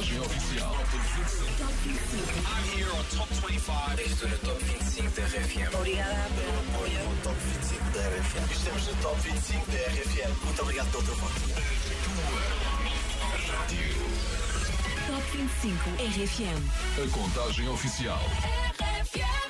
contagem oficial. Top 25. I'm here on Top 25. Estou no Top 25 da RFM. Obrigada pelo apoio. No Top 25 da RFM. Estamos no Top 25 da RFM. Muito obrigado pelo teu voto. Top 25 RFM. A contagem oficial.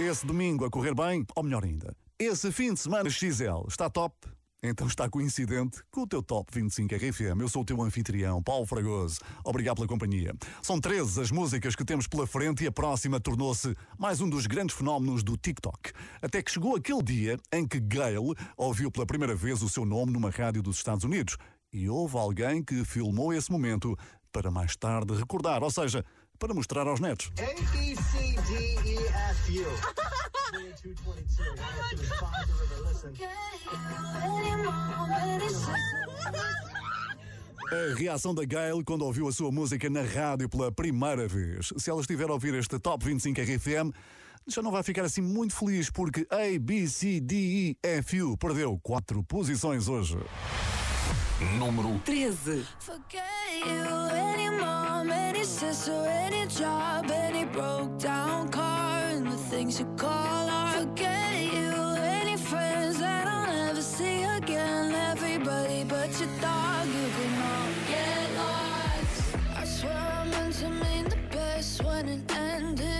Esse domingo a correr bem, ou melhor ainda, esse fim de semana XL está top? Então está coincidente com o teu Top 25 RFM. Eu sou o teu anfitrião, Paulo Fragoso. Obrigado pela companhia. São 13 as músicas que temos pela frente e a próxima tornou-se mais um dos grandes fenómenos do TikTok. Até que chegou aquele dia em que Gayle ouviu pela primeira vez o seu nome numa rádio dos Estados Unidos. E houve alguém que filmou esse momento para mais tarde recordar, ou seja, para mostrar aos netos. A, B, C, D, E, F, U. 222. After the five to river, listen. A reação da Gayle quando ouviu a sua música na rádio pela primeira vez. Se ela estiver a ouvir este Top 25 RFM, já não vai ficar assim muito feliz porque A, B, C, D, E, F, U perdeu quatro posições hoje. Número 13. Forget you, any mom, any sister, any job, any broke down car, and the things you call art. Forget you, any friends that I'll never see again. Everybody but your dog, you can all get lost. I swear I meant to mean the best when it ended.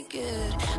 take it.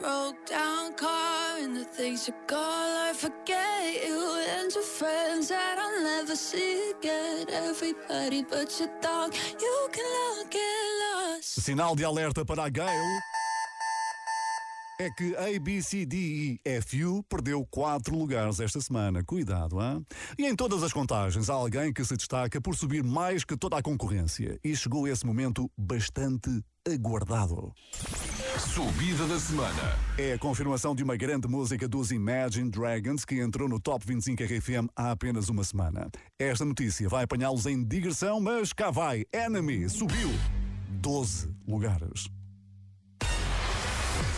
Broke down car and the things you call art. Forget you and your friends that I'll never see again. Everybody but your dog, you can all get lost. Sinal de alerta para a Gayle é que A, B, C, D, E, F, U perdeu quatro lugares esta semana. Cuidado, hein? E em todas as contagens há alguém que se destaca por subir mais que toda a concorrência. E chegou esse momento bastante aguardado. Subida da semana. É a confirmação de uma grande música dos Imagine Dragons que entrou no Top 25 RFM há apenas uma semana. Esta notícia vai apanhá-los em digressão, mas cá vai. Enemy subiu 12 lugares.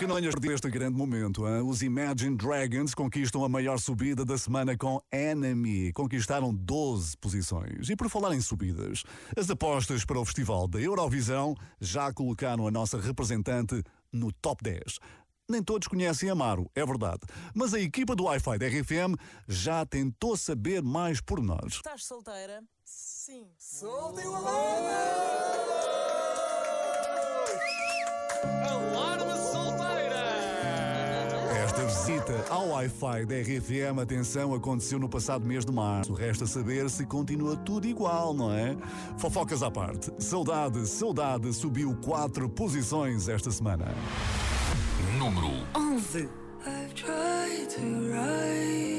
que não tenhas perdido este grande momento. hein? Os Imagine Dragons conquistam a maior subida da semana com Enemy. Conquistaram 12 posições. E por falar em subidas, as apostas para o Festival da Eurovisão já colocaram a nossa representante no top 10. Nem todos conhecem Amaro, é verdade. Mas a equipa do Wi-Fi da RFM já tentou saber mais pormenores. Estás solteira? Sim. Soltem o Alarme solteira! Esta visita ao Wi-Fi da RFM, atenção, aconteceu no passado mês de março. Resta saber se continua tudo igual, não é? Fofocas à parte. Saudade, saudade subiu quatro posições esta semana. Número 11. I've tried to write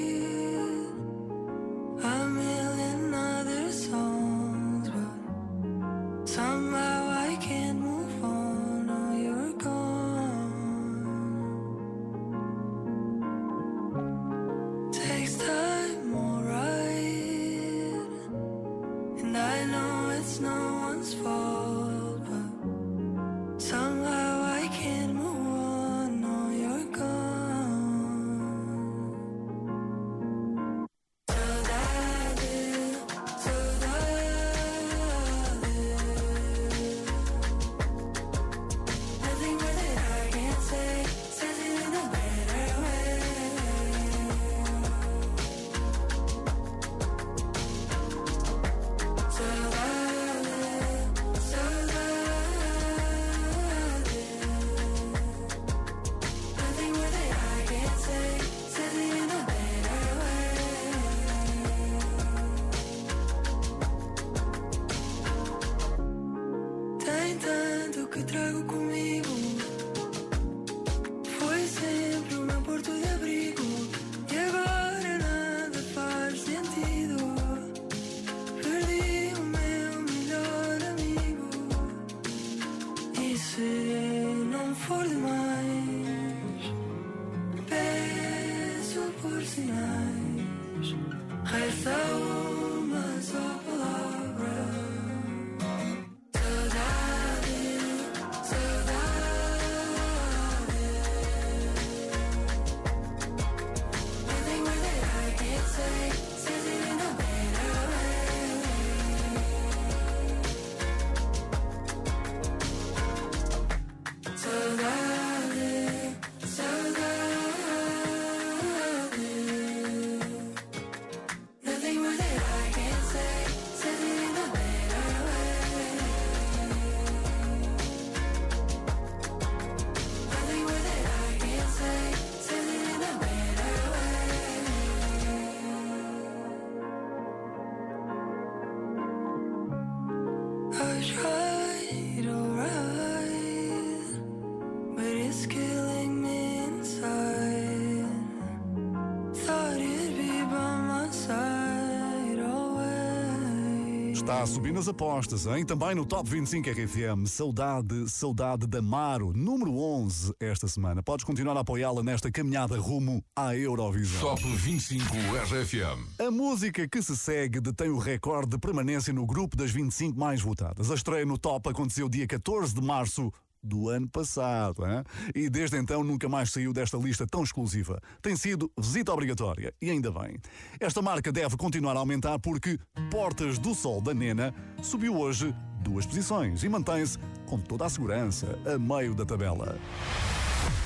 Está a subir nas apostas, hein? Também no Top 25 RFM. Saudade, saudade da Maro, número 11 esta semana. Podes continuar a apoiá-la nesta caminhada rumo à Eurovisão. Top 25 RFM. A música que se segue detém o recorde de permanência no grupo das 25 mais votadas. A estreia no Top aconteceu dia 14 de março do ano passado. Hein? E desde então nunca mais saiu desta lista tão exclusiva. Tem sido visita obrigatória, e ainda bem. Esta marca deve continuar a aumentar porque Portas do Sol da Nena subiu hoje duas posições e mantém-se com toda a segurança a meio da tabela.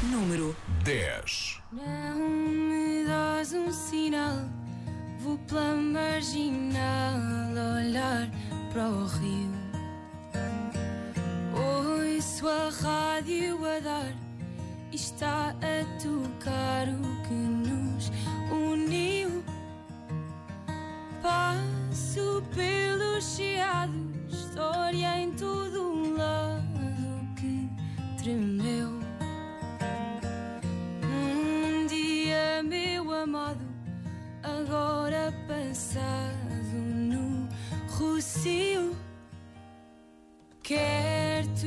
Número 10. Não me dás um sinal, vou pela marginal olhar para o rio. Ouço a rádio a dar e está a tocar o que nos uniu. Passo pelos chiados, história em todo um lado que tremeu. Um dia, meu amado, agora passado no Rocio.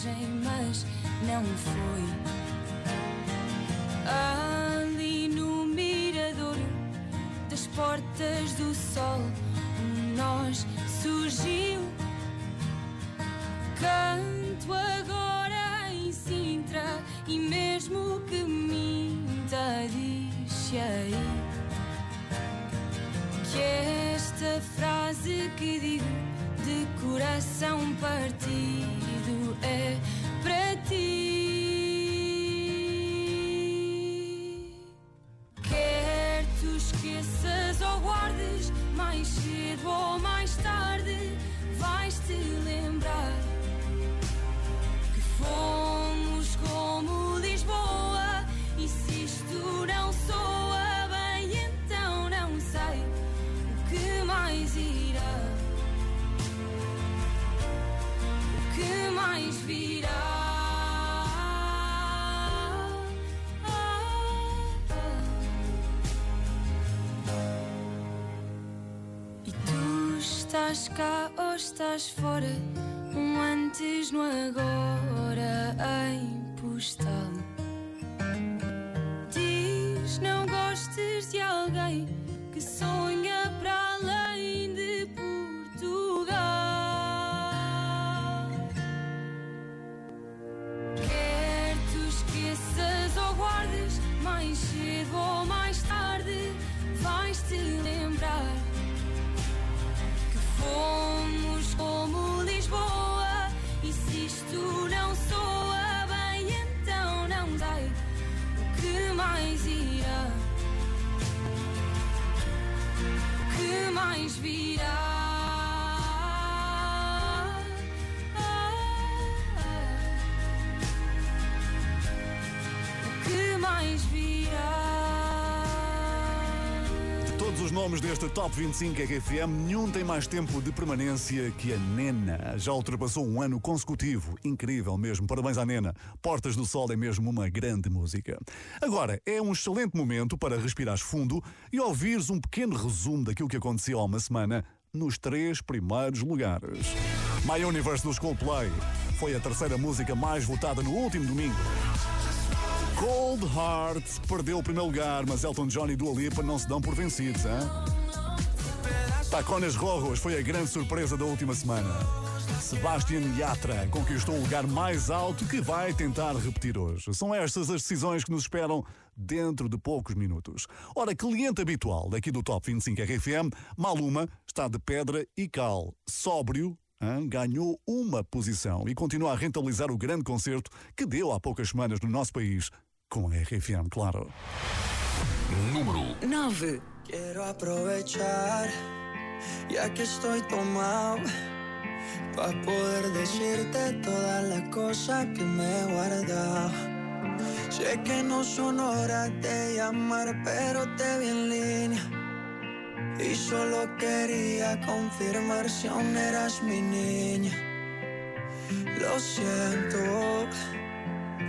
Miragem, mas não foi. Ali no miradouro das portas do sol, um nós surgiu. Canto agora em Sintra e mesmo que minta, diz aí que esta frase que digo de coração partido é para ti. Quer tu esqueças ou guardes, mais cedo ou mais tarde, vais-te lembrar que fomos estás cá ou estás fora, um antes no agora em postal. Diz não gostes de alguém que sonha virá. O que mais. Os nomes deste Top 25 RFM, nenhum tem mais tempo de permanência que a Nena. Já ultrapassou um ano consecutivo. Incrível mesmo. Parabéns à Nena. Portas do Sol é mesmo uma grande música. Agora, é um excelente momento para respirares fundo e ouvires um pequeno resumo daquilo que aconteceu há uma semana nos três primeiros lugares. My Universe dos Coldplay foi a terceira música mais votada no último domingo. Cold Heart perdeu o primeiro lugar, mas Elton John e Dua Lipa não se dão por vencidos, hein? Tacones Rojos foi a grande surpresa da última semana. Sebastian Yatra conquistou o lugar mais alto que vai tentar repetir hoje. São estas as decisões que nos esperam dentro de poucos minutos. Ora, cliente habitual daqui do Top 25 RFM, Maluma está de pedra e cal, sóbrio, hein? ganhou uma posição e continua a rentabilizar o grande concerto que deu há poucas semanas no nosso país com a RFM, claro. Número 9. Quiero aprovechar, ya que estoy tomado, para poder decirte todas las cosas que me he guardado. Sé que no son horas de llamar, pero te vi en línea. Y solo quería confirmar si aún eras mi niña. Lo siento,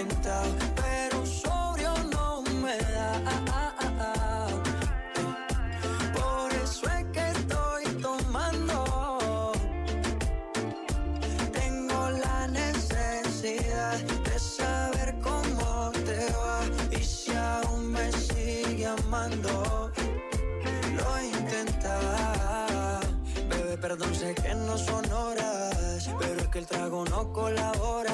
Intentado, pero sobrio no me da. Por eso es que estoy tomando. Tengo la necesidad de saber cómo te va y si aún me sigue amando. Lo he intentado, bebé, perdón, sé que no son horas, pero es que el trago no colabora.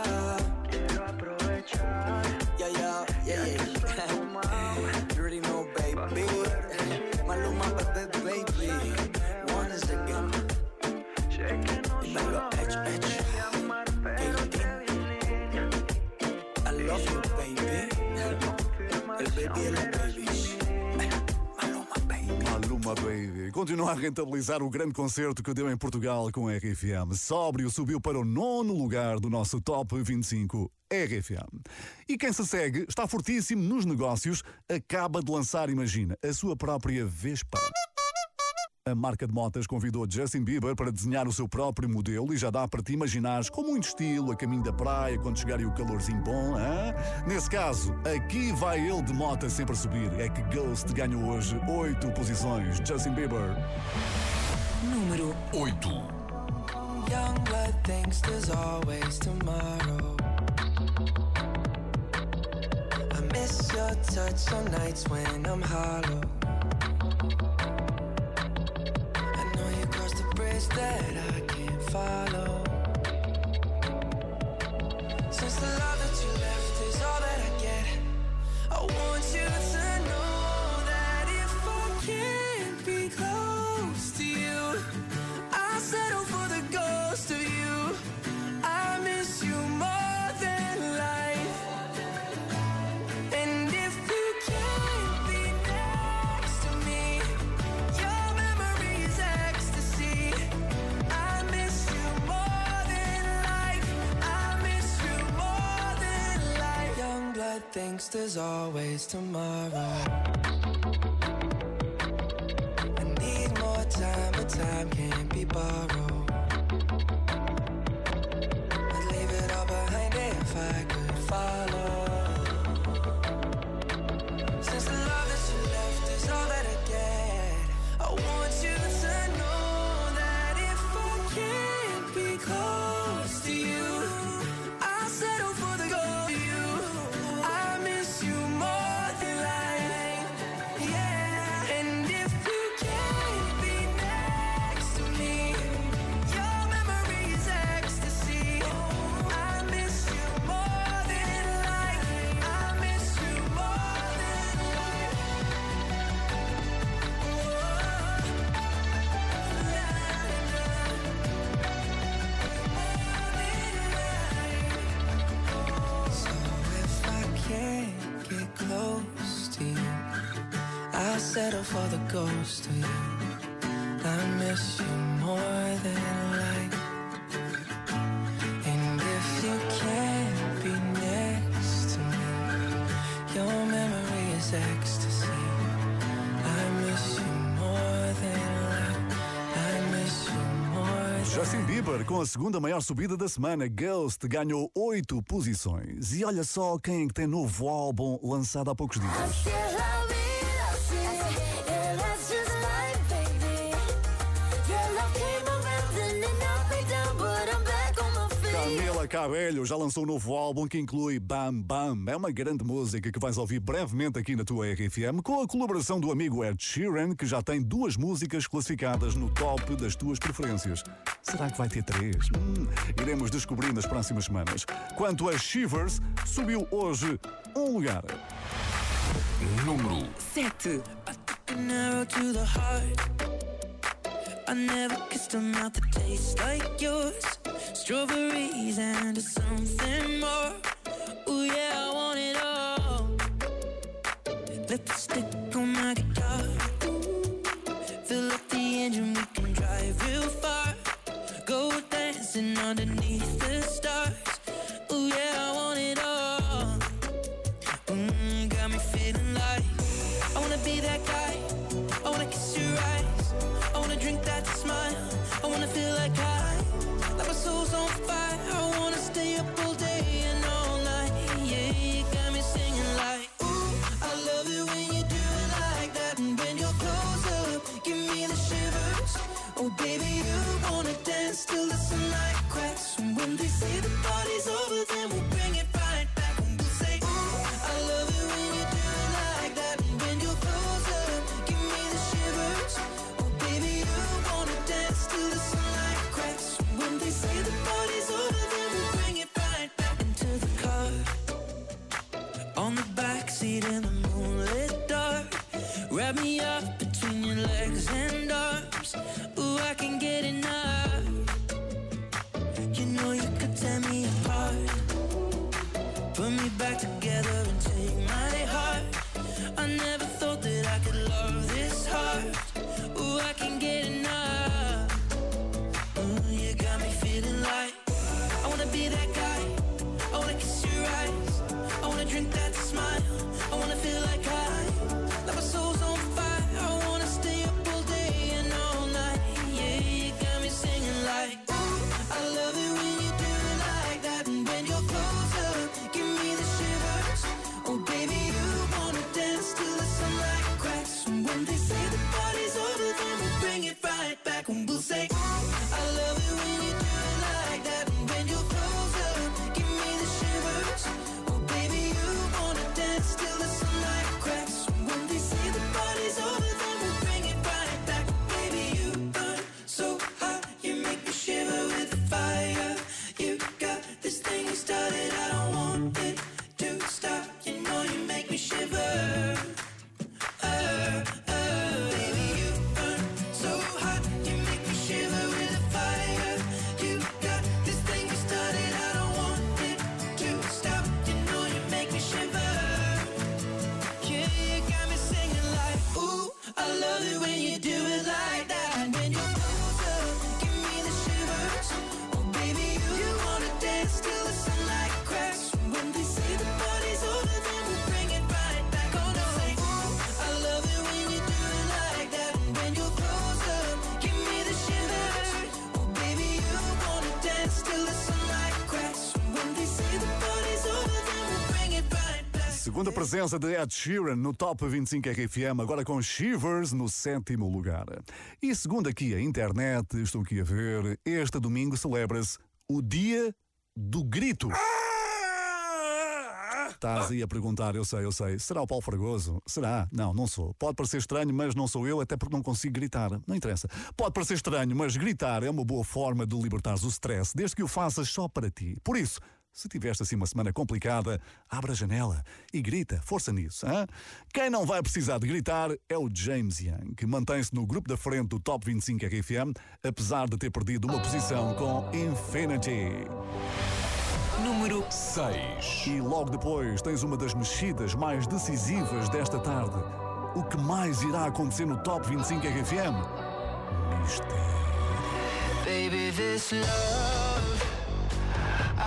Continua a rentabilizar o grande concerto que deu em Portugal com a RFM. Sóbrio subiu para o nono lugar do nosso Top 25 RFM. E quem se segue está fortíssimo nos negócios, acaba de lançar, imagina, a sua própria Vespa. A marca de motas convidou Justin Bieber para desenhar o seu próprio modelo e já dá para te imaginares com muito estilo a caminho da praia quando chegar o calorzinho bom. Hein? Nesse caso, aqui vai ele de moto sempre a subir. É que Ghost ganhou hoje oito posições. Justin Bieber. Número 8. Young blood thinks there's always tomorrow. I miss your touch on nights when I'm hollow. Bridge that I can't follow. Since the love that you left is all that I get, I want you to thinks there's always tomorrow. I need more time, but time can't be borrowed. Settle for the ghost of you. I miss you more than life. And if you can't be next to me, your memory is ecstasy. I miss you more than life. I miss you more than Justin Bieber, com a segunda maior subida da semana, Ghost ganhou oito posições. E olha só quem é tem novo álbum lançado há poucos dias. Cabello já lançou um novo álbum que inclui Bam Bam. É uma grande música que vais ouvir brevemente aqui na tua RFM, com a colaboração do amigo Ed Sheeran, que já tem duas músicas classificadas no top das tuas preferências. Será que vai ter três? Hum, iremos descobrir nas próximas semanas. Quanto a Shivers, subiu hoje um lugar. Número 7. I never kissed a mouth that tastes like yours. Strawberries and something more. Ooh, yeah, I want it all. Lipstick on my guitar. Fill up the engine, we can drive real far. Go dancing underneath the stars. Ooh, yeah, I want it all. Mm, got me feeling like I wanna be that guy. Wanna kiss your eyes. I wanna drink that smile. I wanna feel like I, like my soul's on fire. I wanna stay up all day and all night. Yeah, you got me singing like, ooh, I love it when you do it like that. And when you're close up, give me the shivers. Oh, baby, you wanna dance till the sunlight cracks. And when they say the party's over, then we'll bring it Segunda presença de Ed Sheeran no Top 25 RFM, agora com Shivers no sétimo lugar. E segundo aqui a internet, estou aqui a ver, este domingo celebra-se o Dia do Grito. Estás aí a perguntar, eu sei, eu sei. Será o Paulo Fragoso? Será? Não, não sou. Pode parecer estranho, mas não sou eu, até porque não consigo gritar. Não interessa. Pode parecer estranho, mas gritar é uma boa forma de libertares o stress, desde que o faças só para ti. Por isso, se tiveste assim uma semana complicada, abre a janela e grita, força nisso. Hein? Quem não vai precisar de gritar é o James Young, que mantém-se no grupo da frente do Top 25 RFM, apesar de ter perdido uma posição com Infinity. Número 6. E logo depois tens uma das mexidas mais decisivas desta tarde. O que mais irá acontecer no Top 25 RFM? Mistério. Baby, this love,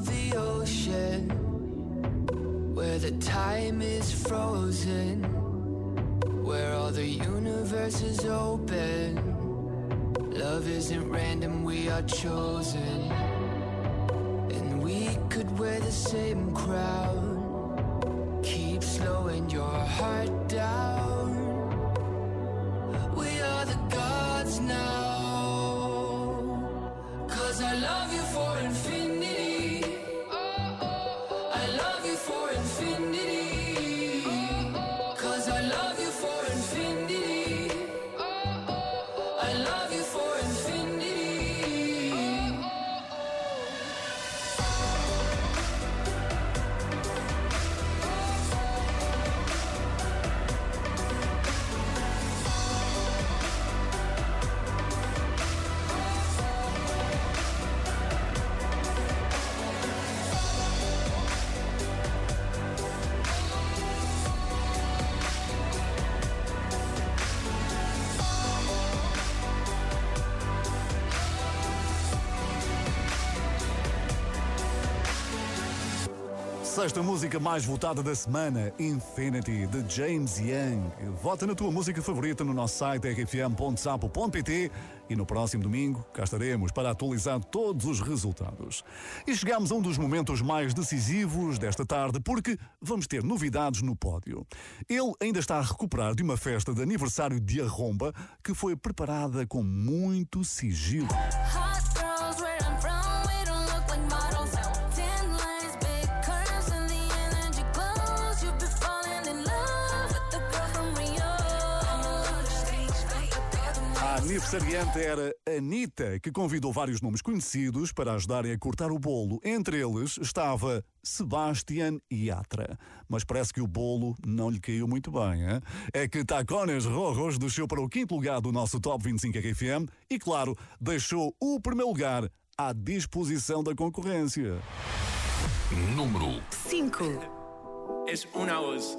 Of the ocean Sexta música mais votada da semana, Infinity, de James Young. Vota na tua música favorita no nosso site rfm.sapo.pt e no próximo domingo cá estaremos para atualizar todos os resultados. E chegamos a um dos momentos mais decisivos desta tarde porque vamos ter novidades no pódio. Ele ainda está a recuperar de uma festa de aniversário de Arromba que foi preparada com muito sigilo. Aniversariante era Anitta, que convidou vários nomes conhecidos para ajudarem a cortar o bolo. Entre eles estava Sebastian Yatra. Mas parece que o bolo não lhe caiu muito bem, hein? É que Tacones Rojos desceu para o quinto lugar do nosso Top 25 RFM e, claro, deixou o primeiro lugar à disposição da concorrência. Número 5. Es una voz.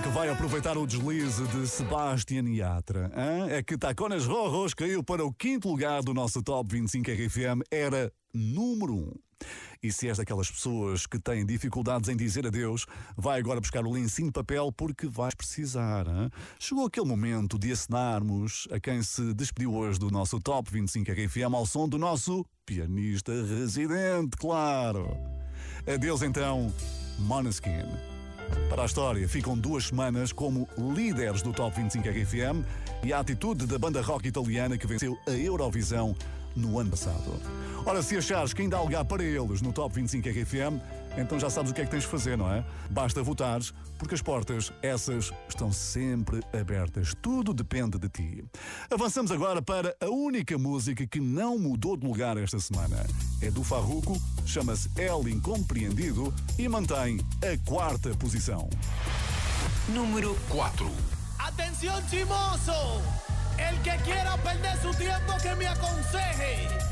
Que vai aproveitar o deslize de Sebastian Yatra? hã? É que Taconas Rojos caiu para o quinto lugar do nosso Top 25 RFM, era número 1. E se és daquelas pessoas que têm dificuldades em dizer adeus, vai agora buscar o lencinho de papel porque vais precisar. hã? Chegou aquele momento de acenarmos a quem se despediu hoje do nosso Top 25 RFM ao som do nosso pianista residente, claro. Adeus então, Måneskin. Para a história, ficam duas semanas como líderes do Top 25 RFM e a atitude da banda rock italiana que venceu a Eurovisão no ano passado. Ora, se achares que ainda há lugar para eles no Top 25 RFM, então já sabes o que é que tens de fazer, não é? Basta votares, porque as portas, essas, estão sempre abertas. Tudo depende de ti. Avançamos agora para a única música que não mudou de lugar esta semana. É do Farruco, chama-se El Incompreendido e mantém a quarta posição. Número 4. Atención chimoso, el que quiera perder su tiempo que me aconseje.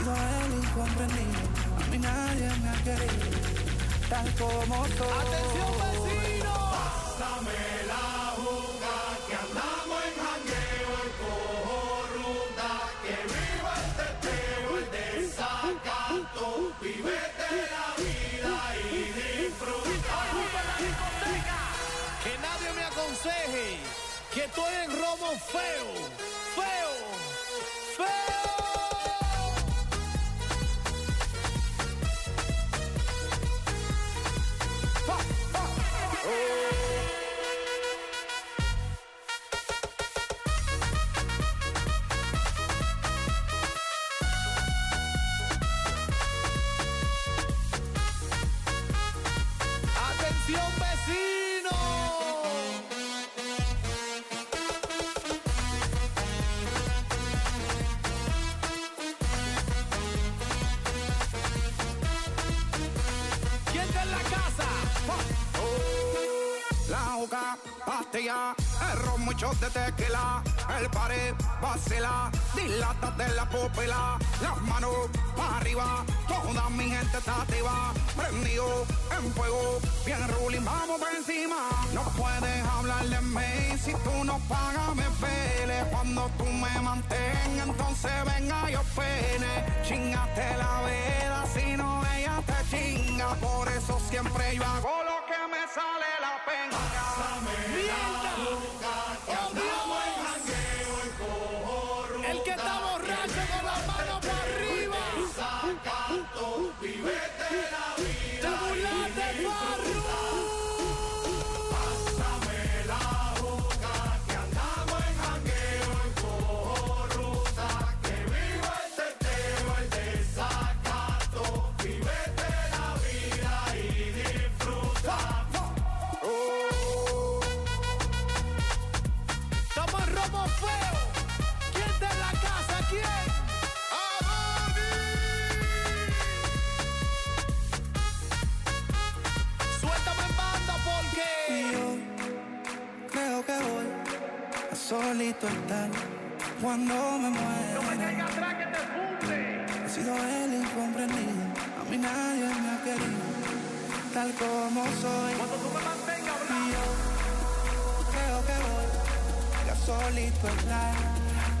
He sido el incomprendido, a mí nadie me ha querido, tal como soy. Atención vecino. Pásame la juga que andamos en jangueo, el cojo ruta, que viva el teteo, el desacato, vivete la vida y disfruta. Ocupa la discoteca. Que nadie me aconseje que estoy en romo feo, feo, feo.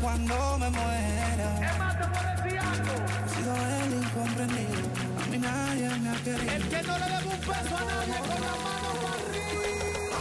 Cuando me muera. Es más, te decir algo. He sido el incomprendido, a mí nadie me ha querido. El que no le debe un peso a nadie con la mano arriba.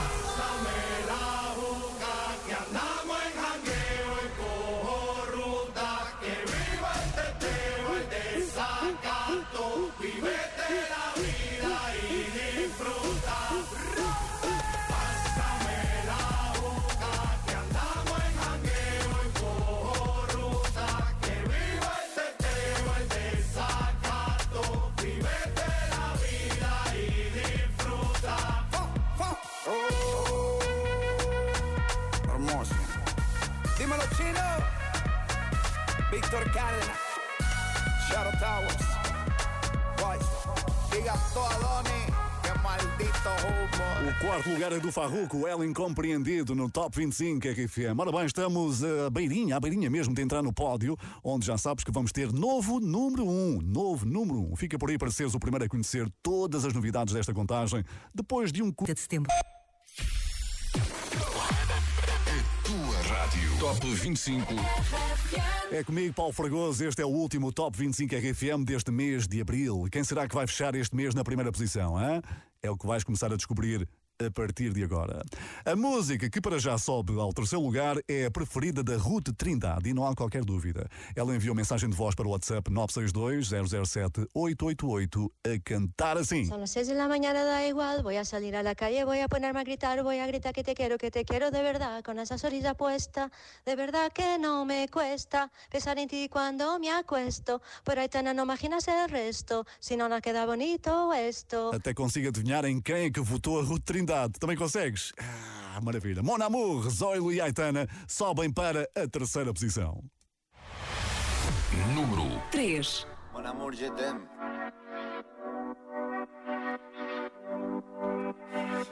Lugar é do Farruco, ela incompreendido no Top 25 RFM. Ora bem, estamos a beirinha, a beirinha mesmo de entrar no pódio, onde já sabes que vamos ter novo número 1. Um, novo número 1. Um. Fica por aí para seres o primeiro a conhecer todas as novidades desta contagem, depois de um curto de setembro. Tua rádio. Top 25. É comigo, Paulo Fragoso. Este é o último Top 25 RFM deste mês de abril. Quem será que vai fechar este mês na primeira posição? Hein? É o que vais começar a descobrir a partir de agora. A música que para já sobe ao terceiro lugar é a preferida da Ruth Trindade e não há qualquer dúvida. Ela enviou mensagem de voz para o WhatsApp 962-007-888 a cantar assim. Son las 6 de la mañana, da igual, voy a salir a la calle, voy a ponerme a gritar, voy a gritar que te quiero, que te quiero de verdad, con esa sonrisa puesta, de verdad que no me cuesta pensar en ti cuando me acuesto, pero Aitana no imaginas el resto, si no nos queda bonito esto. Até consigo adivinhar em quem é que votou a Ruth Trindade. Também consegues? Ah, maravilha. Mon Amour, Zoilo e Aitana sobem para a terceira posição. Número 3. Mon amour, je t'aime.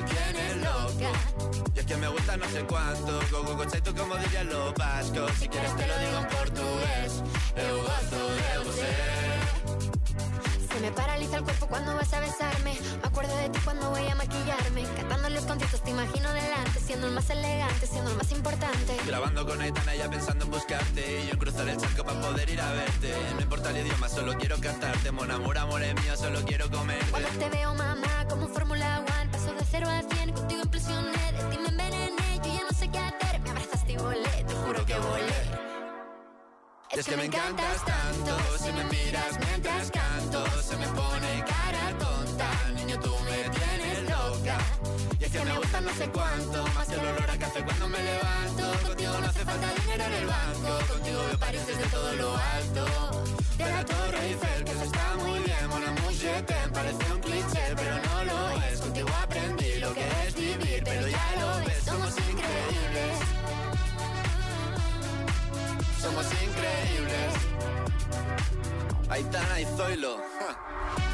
me tienes loca. Y es que me gusta no sé cuánto, go go go chaito como dirían los vascos. Si quieres te lo digo en portugués, eu gosto de você. Se me paraliza el cuerpo cuando vas a besarme. Me acuerdo de ti cuando voy a maquillarme. Cantando los conciertos te imagino delante, siendo el más elegante, siendo el más importante. Grabando con Aitana ya pensando en buscarte Y yo en cruzar el charco para poder ir a verte No importa el idioma, solo quiero cantarte Mon amor, amor es mío, solo quiero comerte Cuando te veo, mamá, como Fórmula One, paso de contigo impresioné, de ti me envenené, yo ya no sé qué hacer, me abrazaste y volé, te juro que volé. Es que me encantas tanto, si me miras mientras canto, se me pone cara tonta, niño tú me tienes loca. Y es que me gusta no sé cuánto, más el olor a café cuando me levanto. Contigo no hace falta dinero en el banco, contigo veo París desde todo lo alto. De la Torre Eiffel, que eso está muy bien, amour, je t'aime, parece un cliché, Aitana y Zoilo. ja.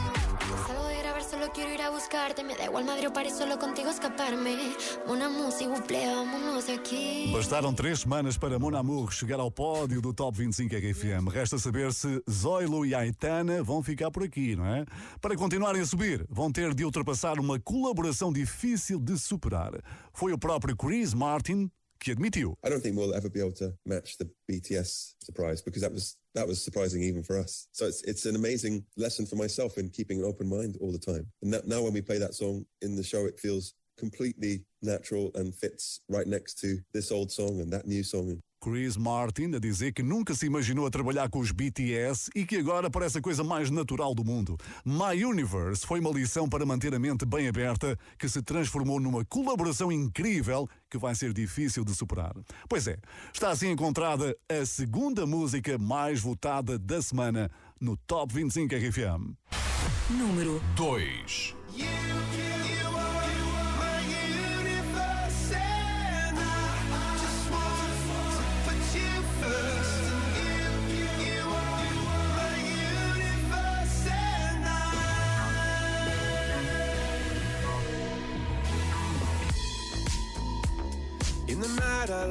Quiero ir a buscarte. Me da igual Madrid o París, solo contigo escaparme. Una música, buple, vámonos de aquí. Bastaram três semanas para Mon Amour chegar ao pódio do Top 25 RFM. Resta saber se Zoilo e Aitana vão ficar por aqui, não é? Para continuarem a subir, vão ter de ultrapassar uma colaboração difícil de superar. Foi o próprio Chris Martin I don't think we'll ever be able to match the BTS surprise because that was that was surprising even for us. So it's it's an amazing lesson for myself in keeping an open mind all the time. And that, now when we play that song in the show, it feels completely natural and fits right next to this old song and that new song. Chris Martin a dizer que nunca se imaginou a trabalhar com os BTS e que agora parece a coisa mais natural do mundo. My Universe foi uma lição para manter a mente bem aberta que se transformou numa colaboração incrível que vai ser difícil de superar. Pois é, está assim encontrada a segunda música mais votada da semana no Top 25 RFM. Número 2. night I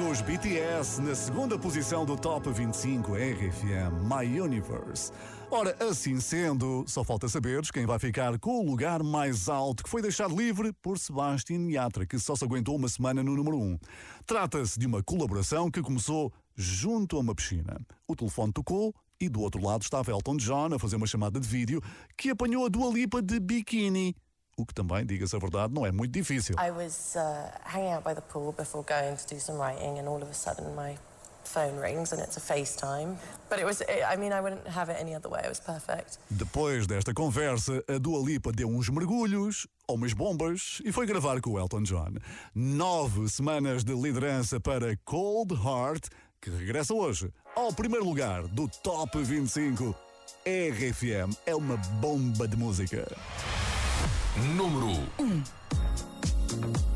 com os BTS na segunda posição do Top 25 RFM My Universe. Ora, assim sendo, só falta saberes quem vai ficar com o lugar mais alto que foi deixado livre por Sebastian Yatra, que só se aguentou uma semana no número 1. Trata-se de uma colaboração que começou junto a uma piscina. O telefone tocou e do outro lado estava Elton John a fazer uma chamada de vídeo que apanhou a Dua Lipa de biquíni. O que também, diga-se a verdade, não é muito difícil. I was uh, hanging out by the pool before going to do some writing, and all of a sudden my phone rings and it's a FaceTime. But it was, I mean, I wouldn't have it any other way. It was perfect. Depois desta conversa, a Dua Lipa deu uns mergulhos, ou umas bombas, e foi gravar com o Elton John. Nove semanas de liderança para Cold Heart, que regressa hoje ao primeiro lugar do Top 25. RFM é uma bomba de música. Número 1. It's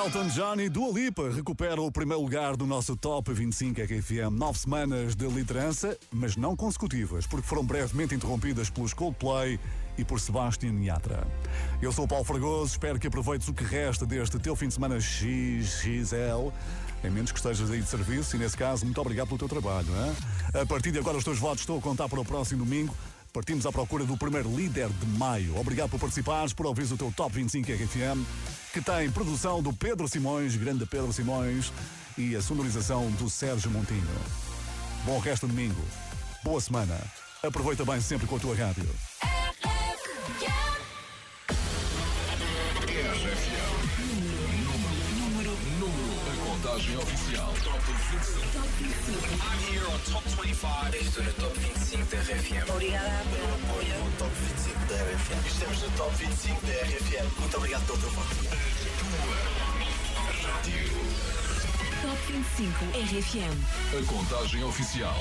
Elton John e Dua Lipa recuperam o primeiro lugar do nosso Top 25 RFM. Nove semanas de liderança, mas não consecutivas, porque foram brevemente interrompidas pelos Coldplay e por Sebastian Yatra. Eu sou o Paulo Fragoso, espero que aproveites o que resta deste teu fim de semana XXL, em menos que estejas aí de serviço, e nesse caso, muito obrigado pelo teu trabalho. Hein? A partir de agora, os teus votos estou a contar para o próximo domingo. Partimos à procura do primeiro líder de maio. Obrigado por participares, por ouvires o teu Top 25 RFM, que tem produção do Pedro Simões, grande Pedro Simões, e a sonorização do Sérgio Montinho. Bom resto de domingo. Boa semana. Aproveita bem sempre com a tua rádio. Contagem oficial. Top 25. Top 25. I'm here on Top 25. Estou no Top 25 da RFM. Obrigada pelo apoio. No Top 25 da RFM. Estamos no Top 25 da RFM. Muito obrigado pelo teu voto. Rádio. Top 25 RFM. A contagem oficial.